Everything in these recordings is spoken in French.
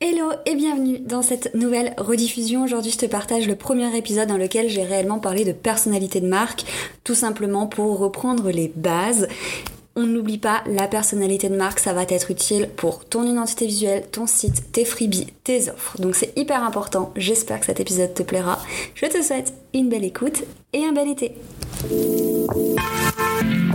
Hello et bienvenue dans cette nouvelle rediffusion. Aujourd'hui, je te partage le premier épisode dans lequel j'ai réellement parlé de personnalité de marque, tout simplement pour reprendre les bases. On n'oublie pas, la personnalité de marque, ça va être utile pour ton identité visuelle, ton site, tes freebies, tes offres. Donc c'est hyper important. J'espère que cet épisode te plaira. Je te souhaite une belle écoute et un bel été.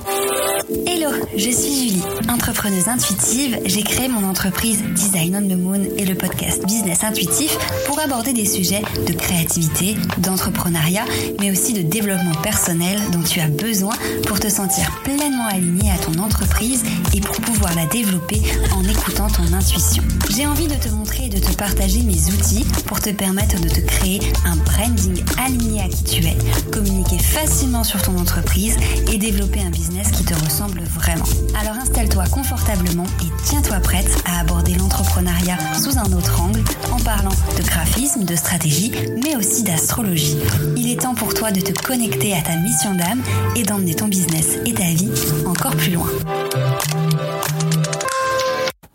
Hello, je suis Julie, entrepreneuse intuitive. J'ai créé mon entreprise Design on the Moon et le podcast Business Intuitif pour aborder des sujets de créativité, d'entrepreneuriat, mais aussi de développement personnel dont tu as besoin pour te sentir pleinement aligné à ton entreprise et pour pouvoir la développer en écoutant ton intuition. J'ai envie de te montrer et de te partager mes outils pour te permettre de te créer un branding aligné à qui tu es, communiquer facilement sur ton entreprise et développer un business qui te ressemble vraiment. Alors installe-toi confortablement et tiens-toi prête à aborder l'entrepreneuriat sous un autre angle en parlant de graphisme, de stratégie, mais aussi d'astrologie. Il est temps pour toi de te connecter à ta mission d'âme et d'emmener ton business et ta vie encore plus loin.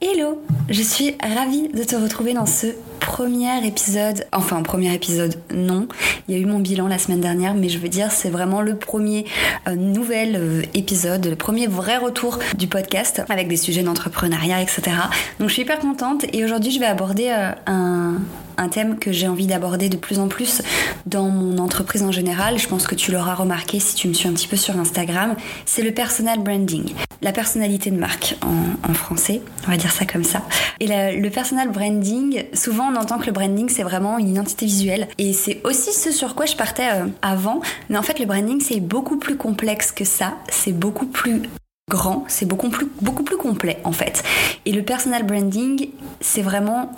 Hello, je suis ravie de te retrouver dans ce premier épisode, enfin premier épisode non, il y a eu mon bilan la semaine dernière, mais je veux dire c'est vraiment le premier euh, nouvel euh, épisode, le premier vrai retour du podcast avec des sujets d'entrepreneuriat, etc. Donc je suis hyper contente et aujourd'hui je vais aborder euh, un, un thème que j'ai envie d'aborder de plus en plus dans mon entreprise en général. Je pense que tu l'auras remarqué si tu me suis un petit peu sur Instagram. C'est le personal branding, la personnalité de marque en, français, on va dire ça comme ça. Et le personal branding, souvent on que le branding c'est vraiment une identité visuelle et c'est aussi ce sur quoi je partais euh, avant. Mais en fait le branding c'est beaucoup plus complexe que ça, c'est beaucoup plus grand, c'est beaucoup plus, beaucoup plus complet en fait. Et le personal branding, c'est vraiment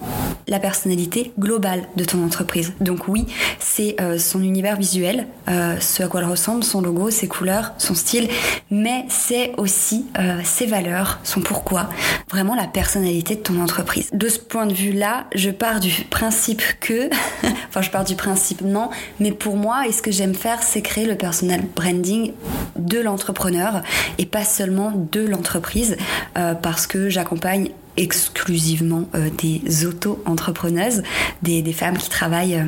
la personnalité globale de ton entreprise. Donc oui, c'est euh, son univers visuel, euh, ce à quoi elle ressemble, son logo, ses couleurs, son style, mais c'est aussi euh, ses valeurs, son pourquoi, vraiment la personnalité de ton entreprise. De ce point de vue-là, je pars du principe que, enfin je pars du principe non, mais pour moi, et ce que j'aime faire, c'est créer le personal branding de l'entrepreneur et pas seulement de l'entreprise euh, parce que j'accompagne exclusivement euh, des auto-entrepreneuses, des, femmes qui travaillent euh,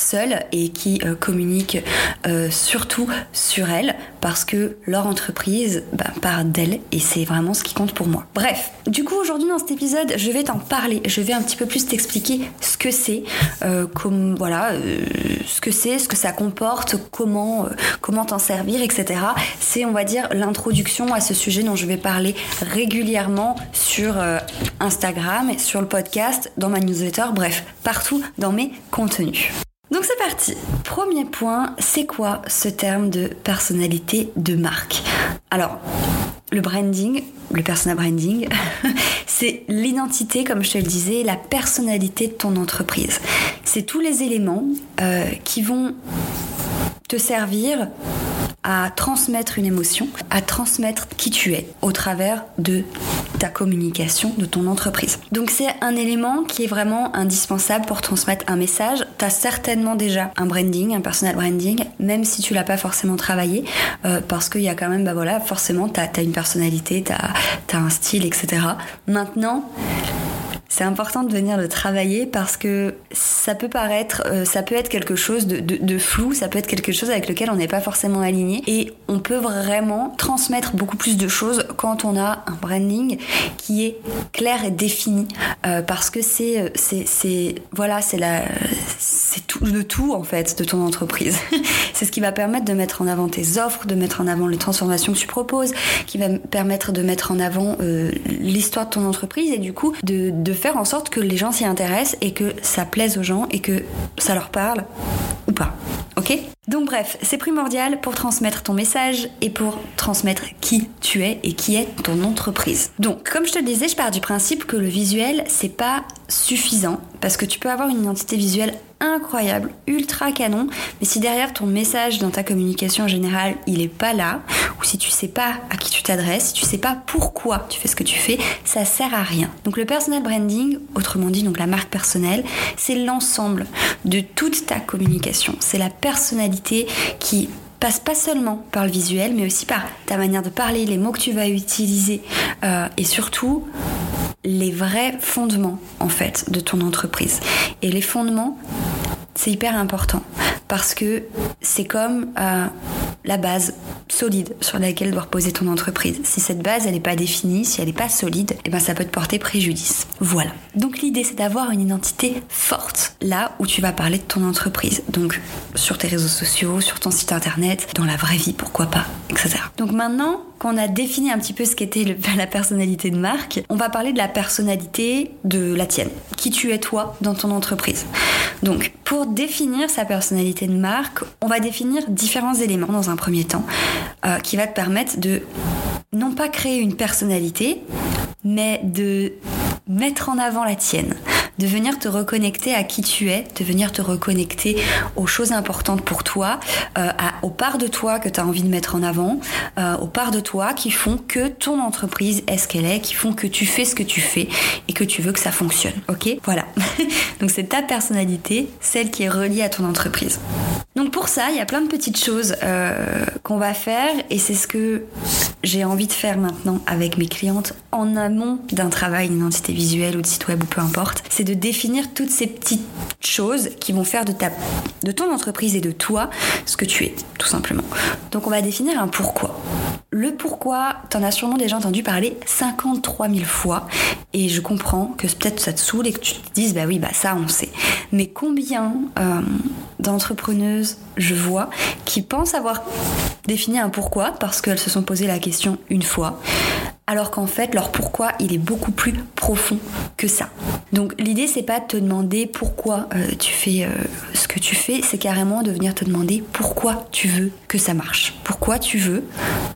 seules et qui communiquent surtout sur elles parce que leur entreprise bah, part d'elles et c'est vraiment ce qui compte pour moi. Bref, du coup aujourd'hui dans cet épisode je vais t'en parler, je vais un petit peu plus t'expliquer ce que c'est, comme voilà, ce que c'est, ce que ça comporte, comment comment t'en servir, etc. C'est on va dire l'introduction à ce sujet dont je vais parler régulièrement sur euh, Instagram, sur le podcast, dans ma newsletter, bref, partout dans mes contenus. Donc c'est parti. Premier point, c'est quoi ce terme de personnalité de marque? Alors, le branding, le personal branding, c'est l'identité, comme je te le disais, la personnalité de ton entreprise. C'est tous les éléments euh, qui vont te servir à transmettre une émotion, à transmettre qui tu es au travers de ta communication, de ton entreprise. Donc c'est un élément qui est vraiment indispensable pour transmettre un message. Tu as certainement déjà un branding, un personal branding, même si tu l'as pas forcément travaillé, euh, parce qu'il y a quand même, bah voilà, forcément, tu as, une personnalité, tu as, as un style, etc. Maintenant, c'est important de venir le travailler parce que ça peut paraître, euh, ça peut être quelque chose de, flou, ça peut être quelque chose avec lequel on n'est pas forcément aligné et on peut vraiment transmettre beaucoup plus de choses quand on a un branding qui est clair et défini euh, parce que c'est, euh, c'est, c'est, voilà, c'est la, c'est le tout en fait de ton entreprise. c'est ce qui va permettre de mettre en avant tes offres, de mettre en avant les transformations que tu proposes, qui va permettre de mettre en avant l'histoire de ton entreprise et du coup de, de faire en sorte que les gens s'y intéressent et que ça plaise aux gens et que ça leur parle ou pas. Ok? Donc bref, c'est primordial pour transmettre ton message et pour transmettre qui tu es et qui est ton entreprise. Donc, comme je te le disais, je pars du principe que le visuel, c'est pas suffisant parce que tu peux avoir une identité visuelle incroyable, ultra canon, mais si derrière ton message dans ta communication en général, il est pas là, ou si tu sais pas à qui tu t'adresses, si tu sais pas pourquoi tu fais ce que tu fais, ça sert à rien. Donc le personal branding, autrement dit donc la marque personnelle, c'est l'ensemble de toute ta communication. C'est la personnalité qui passe pas seulement par le visuel, mais aussi par ta manière de parler, les mots que tu vas utiliser, euh, et surtout les vrais fondements en fait de ton entreprise. Et les fondements, c'est hyper important parce que c'est comme euh, la base solide sur laquelle doit reposer ton entreprise. Si cette base elle n'est pas définie, si elle n'est pas solide, eh ben ça peut te porter préjudice. Voilà. Donc l'idée c'est d'avoir une identité forte là où tu vas parler de ton entreprise. Donc sur tes réseaux sociaux, sur ton site internet, dans la vraie vie, pourquoi pas, etc. Donc maintenant qu'on a défini un petit peu ce qu'était la personnalité de marque, on va parler de la personnalité de la tienne. Qui tu es toi dans ton entreprise. Donc pour définir sa personnalité de marque, on va définir différents éléments dans un premier temps euh, qui va te permettre de non pas créer une personnalité, mais de mettre en avant la tienne de venir te reconnecter à qui tu es, de venir te reconnecter aux choses importantes pour toi, euh, aux parts de toi que tu as envie de mettre en avant, euh, aux parts de toi qui font que ton entreprise est ce qu'elle est, qui font que tu fais ce que tu fais et que tu veux que ça fonctionne. Ok? Voilà. Donc c'est ta personnalité, celle qui est reliée à ton entreprise. Donc pour ça, il y a plein de petites choses euh, qu'on va faire et c'est ce que j'ai envie de faire maintenant avec mes clientes en amont d'un travail d'identité visuelle ou de site web ou peu importe. C'est de définir toutes ces petites choses qui vont faire de, ta, de ton entreprise et de toi ce que tu es, tout simplement. Donc on va définir un pourquoi. Le pourquoi, t'en as sûrement déjà entendu parler 53 000 fois et je comprends que peut-être ça te saoule et que tu te dises bah oui bah ça on sait. Mais combien euh, d'entrepreneuses je vois qui pensent avoir défini un pourquoi parce qu'elles se sont posé la question une fois alors qu'en fait leur pourquoi il est beaucoup plus profond que ça. Donc l'idée c'est pas de te demander pourquoi euh, tu fais euh, ce que tu fais, c'est carrément de venir te demander pourquoi tu veux que ça marche, pourquoi tu veux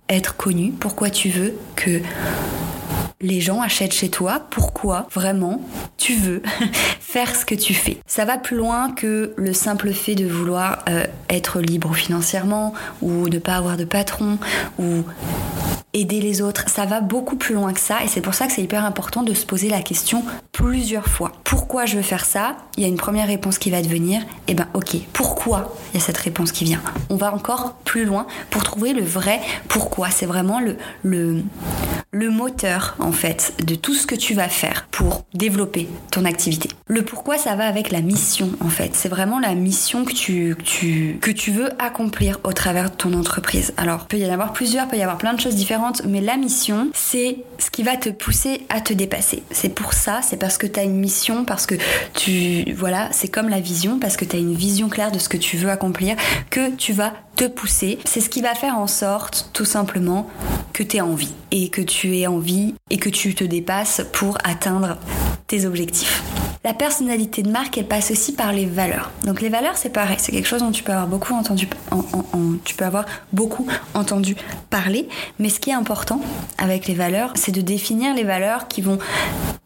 être connu, pourquoi tu veux que les gens achètent chez toi, pourquoi vraiment tu veux faire ce que tu fais. Ça va plus loin que le simple fait de vouloir euh, être libre financièrement ou ne pas avoir de patron ou aider les autres. Ça va beaucoup plus loin que ça et c'est pour ça que c'est hyper important de se poser la question plusieurs fois. Pourquoi je veux faire ça? Il y a une première réponse qui va devenir, et eh ben ok, pourquoi il y a cette réponse qui vient? On va encore plus loin pour trouver le vrai pourquoi. C'est vraiment le, le, le moteur en fait de tout ce que tu vas faire pour développer ton activité. Le pourquoi ça va avec la mission en fait. C'est vraiment la mission que tu, que tu, que tu veux accomplir au travers de ton entreprise. Alors, peut y en avoir plusieurs, peut y avoir plein de choses différentes mais la mission, c'est ce qui va te pousser à te dépasser. C'est pour ça, c'est parce que tu as une mission, parce que tu. Voilà, c'est comme la vision, parce que tu as une vision claire de ce que tu veux accomplir, que tu vas te pousser. C'est ce qui va faire en sorte, tout simplement, que tu aies envie. Et que tu aies envie et que tu te dépasses pour atteindre tes objectifs. La personnalité de marque, elle passe aussi par les valeurs. Donc les valeurs, c'est pareil, c'est quelque chose dont tu peux avoir beaucoup entendu, tu peux avoir beaucoup entendu parler. Mais ce qui est important avec les valeurs, c'est de définir les valeurs qui vont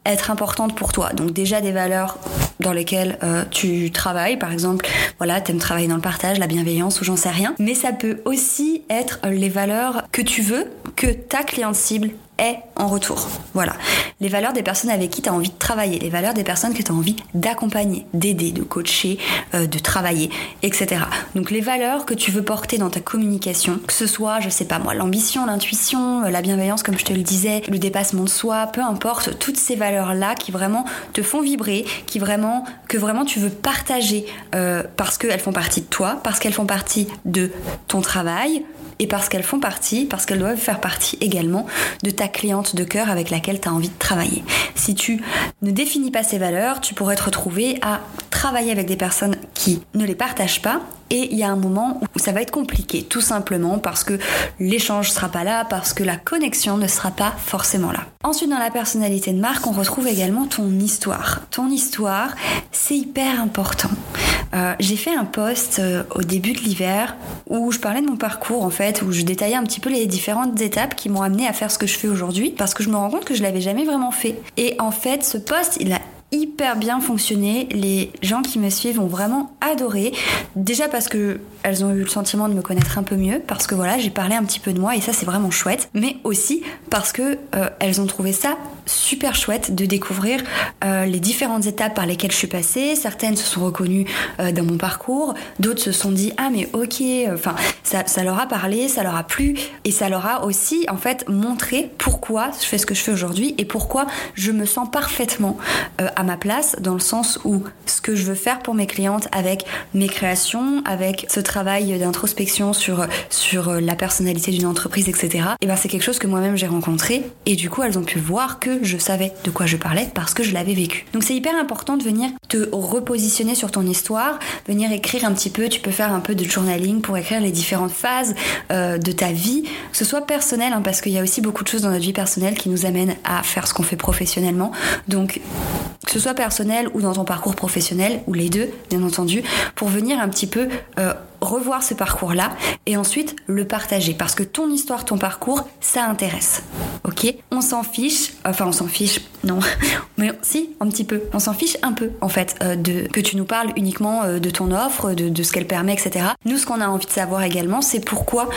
être importantes pour toi. Donc déjà des valeurs dans lesquelles euh, tu travailles, par exemple, voilà, t'aimes travailler dans le partage, la bienveillance ou j'en sais rien. Mais ça peut aussi être les valeurs que tu veux que ta cliente cible est en retour. Voilà. Les valeurs des personnes avec qui tu as envie de travailler, les valeurs des personnes que tu as envie d'accompagner, d'aider, de coacher, euh, de travailler, etc. Donc les valeurs que tu veux porter dans ta communication, que ce soit, je sais pas moi, l'ambition, l'intuition, euh, la bienveillance, comme je te le disais, le dépassement de soi, peu importe, toutes ces valeurs-là qui vraiment te font vibrer, qui vraiment, que vraiment tu veux partager euh, parce qu'elles font partie de toi, parce qu'elles font partie de ton travail, et parce qu'elles font partie, parce qu'elles doivent faire partie également de ta cliente de cœur avec laquelle tu as envie de travailler. Si tu ne définis pas ces valeurs, tu pourrais te retrouver à travailler avec des personnes qui ne les partagent pas et il y a un moment où ça va être compliqué, tout simplement parce que l'échange sera pas là, parce que la connexion ne sera pas forcément là. Ensuite, dans la personnalité de marque, on retrouve également ton histoire. Ton histoire, c'est hyper important. Euh, j'ai fait un post euh, au début de l'hiver où je parlais de mon parcours en fait, où je détaillais un petit peu les différentes étapes qui m'ont amené à faire ce que je fais aujourd'hui, parce que je me rends compte que je l'avais jamais vraiment fait. Et en fait, ce post, il a hyper bien fonctionné. Les gens qui me suivent ont vraiment adoré. Déjà parce que elles ont eu le sentiment de me connaître un peu mieux, parce que voilà, j'ai parlé un petit peu de moi et ça c'est vraiment chouette. Mais aussi parce que euh, elles ont trouvé ça super chouette de découvrir euh, les différentes étapes par lesquelles je suis passée. Certaines se sont reconnues euh, dans mon parcours, d'autres se sont dit ah mais ok, enfin ça, ça, leur a parlé, ça leur a plu et ça leur a aussi en fait montré pourquoi je fais ce que je fais aujourd'hui et pourquoi je me sens parfaitement euh, à ma place dans le sens où ce que je veux faire pour mes clientes avec mes créations, avec ce travail d'introspection sur sur la personnalité d'une entreprise, etc. Et ben c'est quelque chose que moi-même j'ai rencontré et du coup elles ont pu voir que je savais de quoi je parlais parce que je l'avais vécu. Donc c'est hyper important de venir te repositionner sur ton histoire, venir écrire un petit peu, tu peux faire un peu de journaling pour écrire les différentes phases euh, de ta vie, que ce soit personnel, hein, parce qu'il y a aussi beaucoup de choses dans notre vie personnelle qui nous amènent à faire ce qu'on fait professionnellement. Donc que ce soit personnel ou dans ton parcours professionnel, ou les deux, bien entendu, pour venir un petit peu euh, revoir ce parcours-là et ensuite le partager parce que ton histoire, ton parcours, ça intéresse. Ok? On s'en fiche, enfin on s'en fiche, non, mais si, un petit peu. On s'en fiche un peu en fait euh, de que tu nous parles uniquement euh, de ton offre, de, ce qu'elle permet, etc. Nous, ce qu'on a envie de savoir également, c'est pourquoi,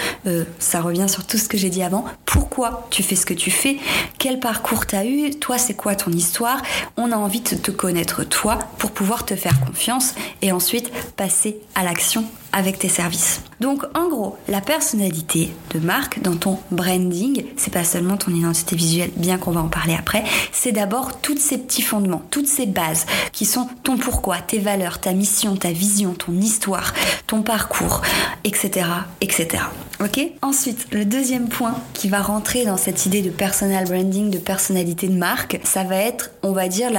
ça revient sur tout ce que j'ai dit avant, pourquoi tu fais ce que tu fais, quel parcours t'as eu, toi c'est quoi ton histoire? On a envie de te connaître toi pour pouvoir te faire confiance et ensuite passer à l'action avec tes services. Donc en gros, la personnalité de marque dans ton branding, c'est pas seulement ton identité visuelle, bien qu'on va en parler après, c'est d'abord tous ces petits fondements, toutes ces bases qui sont ton pourquoi, tes valeurs, ta mission, ta vision, ton histoire, ton parcours, etc., etc. Ok? Ensuite, le deuxième point qui va rentrer dans cette idée de personal branding, de personnalité de marque, ça va être, on va dire,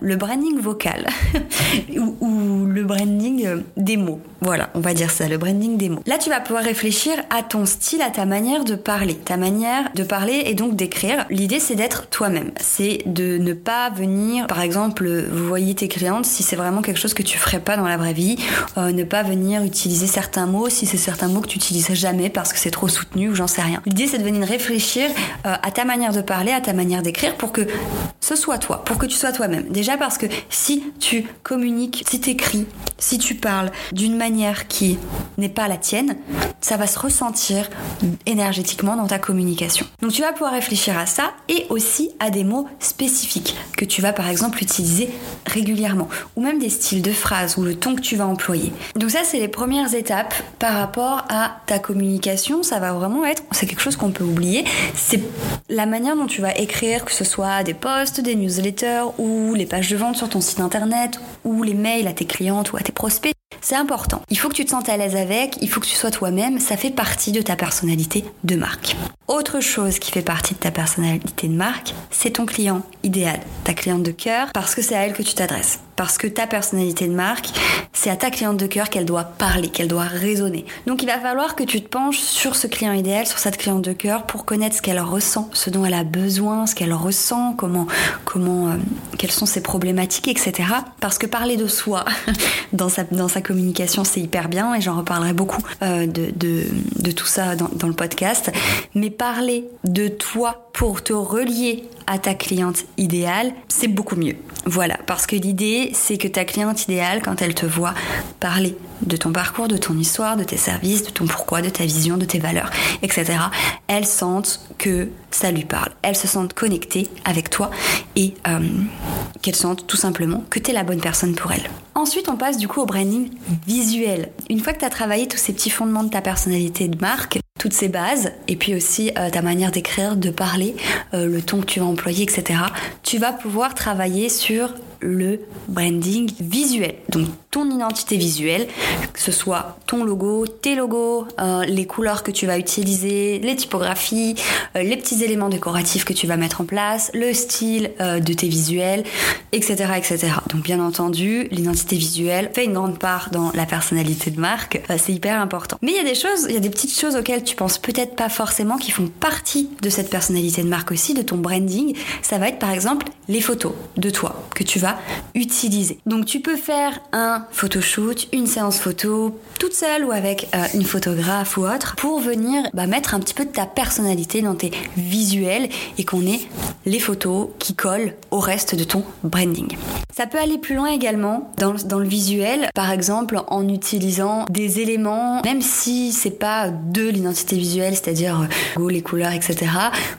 le branding vocal ou, ou, le branding euh, des mots. Voilà, on va dire ça, le branding des mots. Là, tu vas pouvoir réfléchir à ton style, à ta manière de parler, ta manière de parler et donc d'écrire. L'idée, c'est d'être toi-même. C'est de ne pas venir, par exemple, vous voyez tes clientes, si c'est vraiment quelque chose que tu ferais pas dans la vraie vie, euh, ne pas venir utiliser certains mots si c'est certains mots que tu utilises jamais parce que c'est trop soutenu ou j'en sais rien. L'idée, c'est de venir réfléchir euh, à ta manière de parler, à ta manière d'écrire pour que ce soit toi, pour que tu sois toi-même. Déjà parce que si tu communiques, si tu écris, si tu parles d'une manière qui n'est pas la tienne, ça va se ressentir énergétiquement dans ta communication. Donc tu vas pouvoir réfléchir à ça et aussi à des mots spécifiques que tu vas par exemple utiliser régulièrement ou même des styles de phrases ou le ton que tu vas employer. Donc ça c'est les premières étapes par rapport à ta communication, ça va vraiment être c'est quelque chose qu'on peut oublier, c'est la manière dont tu vas écrire que ce soit des posts, des newsletters ou les pages de vente sur ton site internet ou les mails à tes clientes ou à tes prospects. C'est important. Il faut que tu te sentes à l'aise avec, il faut que tu sois toi-même, ça fait partie de ta personnalité de marque. Autre chose qui fait partie de ta personnalité de marque, c'est ton client idéal, ta cliente de cœur, parce que c'est à elle que tu t'adresses. Parce que ta personnalité de marque, c'est à ta cliente de cœur qu'elle doit parler, qu'elle doit raisonner. Donc il va falloir que tu te penches sur ce client idéal, sur cette cliente de cœur, pour connaître ce qu'elle ressent, ce dont elle a besoin, ce qu'elle ressent, comment, comment, euh, quelles sont ses problématiques, etc. Parce que parler de soi dans sa, dans sa communication, c'est hyper bien, et j'en reparlerai beaucoup euh, de, de, de, tout ça dans, dans le podcast. Mais parler de toi pour te relier à ta cliente idéale, c'est beaucoup mieux. Voilà, parce que l'idée, c'est que ta cliente idéale, quand elle te voit parler de ton parcours, de ton histoire, de tes services, de ton pourquoi, de ta vision, de tes valeurs, etc., elle sente que ça lui parle. Elle se sente connectée avec toi et euh, qu'elle sente tout simplement que tu es la bonne personne pour elle. Ensuite, on passe du coup au branding visuel. Une fois que tu travaillé tous ces petits fondements de ta personnalité de marque, toutes ces bases, et puis aussi euh, ta manière d'écrire, de parler, euh, le ton que tu vas employer, etc., tu vas pouvoir travailler sur le branding visuel. Donc ton identité visuelle, que ce soit ton logo, tes logos, euh, les couleurs que tu vas utiliser, les typographies, euh, les petits éléments décoratifs que tu vas mettre en place, le style euh, de tes visuels, etc., etc. Donc bien entendu, l'identité visuelle fait une grande part dans la personnalité de marque. c'est hyper important. Mais il y a des choses, il y a des petites choses auxquelles tu penses peut-être pas forcément qui font partie de cette personnalité de marque aussi, de ton branding. Ça va être par exemple les photos de toi que tu vas utiliser. Donc tu peux faire un photoshoot, une séance photo, tout toute seule ou avec euh, une photographe ou autre pour venir bah, mettre un petit peu de ta personnalité dans tes visuels et qu'on ait les photos qui collent au reste de ton branding. Ça peut aller plus loin également dans, dans le visuel, par exemple en utilisant des éléments, même si c'est pas de l'identité visuelle, c'est-à-dire euh, les couleurs, etc.,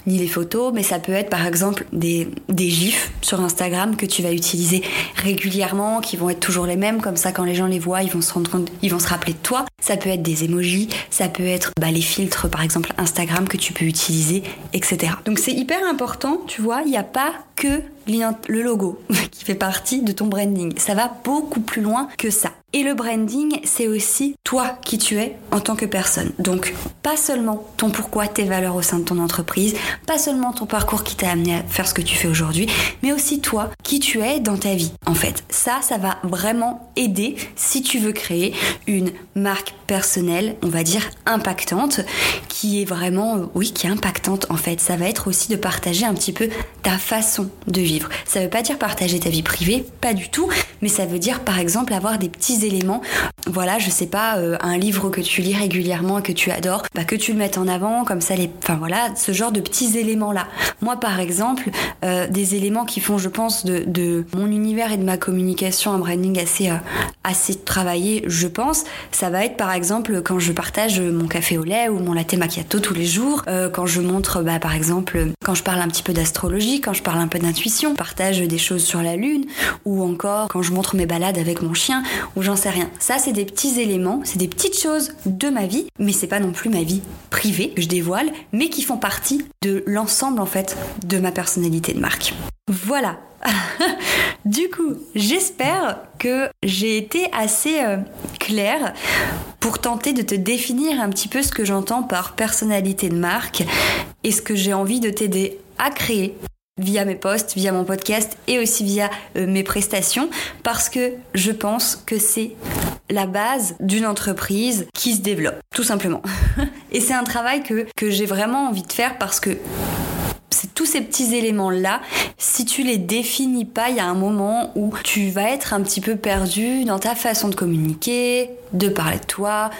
ni les photos, mais ça peut être par exemple des, des gifs sur Instagram que tu vas utiliser régulièrement, qui vont être toujours les mêmes, comme ça quand les gens les voient, ils vont se rendre compte, ils vont se rappeler de toi. Ça peut être des emojis, ça peut être bah, les filtres par exemple Instagram que tu peux utiliser, etc. Donc c'est hyper important, vois, il n'y a pas que le logo qui fait partie de ton branding. Ça va beaucoup plus loin que ça. Et le branding, c'est aussi toi qui tu es en tant que personne. Donc, pas seulement ton pourquoi, tes valeurs au sein de ton entreprise, pas seulement ton parcours qui t'a amené à faire ce que tu fais aujourd'hui, mais aussi toi qui tu es dans ta vie. En fait, ça, ça va vraiment aider si tu veux créer une marque personnelle, on va dire impactante, qui est vraiment, oui, qui est impactante en fait. Ça va être aussi de partager un petit peu ta façon de vivre. Ça veut pas dire partager ta vie privée, pas du tout, mais ça veut dire par exemple avoir des petits éléments. Voilà, je sais pas, euh, un livre que tu lis régulièrement et que tu adores, bah, que tu le mettes en avant, comme ça les. Enfin voilà, ce genre de petits éléments-là. Moi par exemple, euh, des éléments qui font, je pense, de, de, mon univers et de ma communication un branding assez, euh, assez travaillé, je pense, ça va être par exemple quand je partage mon café au lait ou mon latte macchiato tous les jours, quand je montre bah, par exemple, quand je parle un petit peu d'astrologie, quand je parle un peu d'intuition, partage des choses sur la lune, ou encore quand je montre mes balades avec mon chien, ou j'en sais rien. Ça, des petits éléments, c'est des petites choses de ma vie, mais c'est pas non plus ma vie privée que je dévoile, mais qui font partie de l'ensemble en fait de ma personnalité de marque. Voilà. du coup, j'espère que j'ai été assez euh, claire pour tenter de te définir un petit peu ce que j'entends par personnalité de marque et ce que j'ai envie de t'aider à créer via mes posts, via mon podcast et aussi via euh, mes prestations parce que je pense que c'est la base d'une entreprise qui se développe, tout simplement. et c'est un travail que, j'ai vraiment envie de faire parce que tous ces petits éléments-là, si tu les définis pas, il y a un moment où tu vas être un petit peu perdu dans ta façon de communiquer, de parler de toi,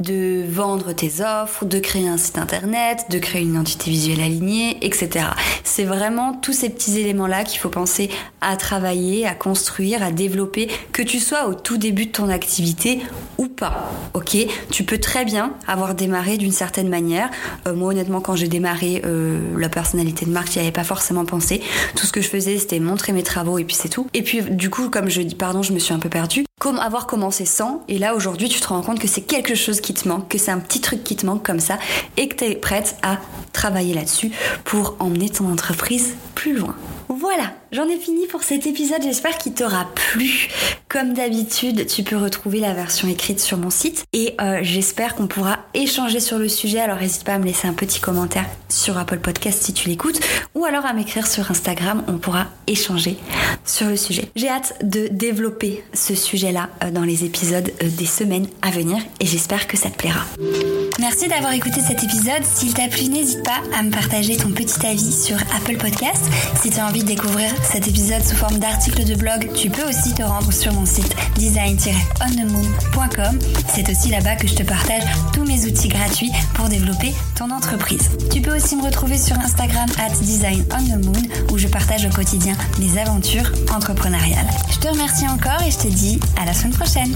de vendre tes offres, de créer un site internet, de créer une identité visuelle alignée, etc. C'est vraiment tous ces petits éléments-là qu'il faut penser à travailler, à construire, à développer, que tu sois au tout début de ton activité ou pas. Ok? Tu peux très bien avoir démarré d'une certaine manière. Euh, moi, honnêtement, quand j'ai démarré euh, la personnalité de marque, j'y avais pas forcément pensé. Tout ce que je faisais, c'était montrer mes travaux et puis c'est tout. Et puis, du coup, comme je dis, pardon, je me suis un peu perdue. Comme avoir commencé sans, et là aujourd'hui tu te rends compte que c'est quelque chose qui te manque, que c'est un petit truc qui te manque comme ça, et que tu es prête à travailler là-dessus pour emmener ton entreprise plus loin. Voilà, j'en ai fini pour cet épisode, j'espère qu'il t'aura plu. Comme d'habitude, tu peux retrouver la version écrite sur mon site et euh, j'espère qu'on pourra échanger sur le sujet. Alors n'hésite pas à me laisser un petit commentaire sur Apple Podcast si tu l'écoutes ou alors à m'écrire sur Instagram, on pourra échanger sur le sujet. J'ai hâte de développer ce sujet-là euh, dans les épisodes euh, des semaines à venir et j'espère que ça te plaira. Merci d'avoir écouté cet épisode. S'il t'a plu, n'hésite pas à me partager ton petit avis sur Apple Podcast. Si tu as envie de découvrir cet épisode sous forme d'article de blog, tu peux aussi te rendre sur mon site design-onthemoon.com. C'est aussi là-bas que je te partage tous mes outils gratuits pour développer ton entreprise. Tu peux aussi me retrouver sur Instagram at design où je partage au quotidien mes aventures entrepreneuriales. Je te remercie encore et je te dis à la semaine prochaine.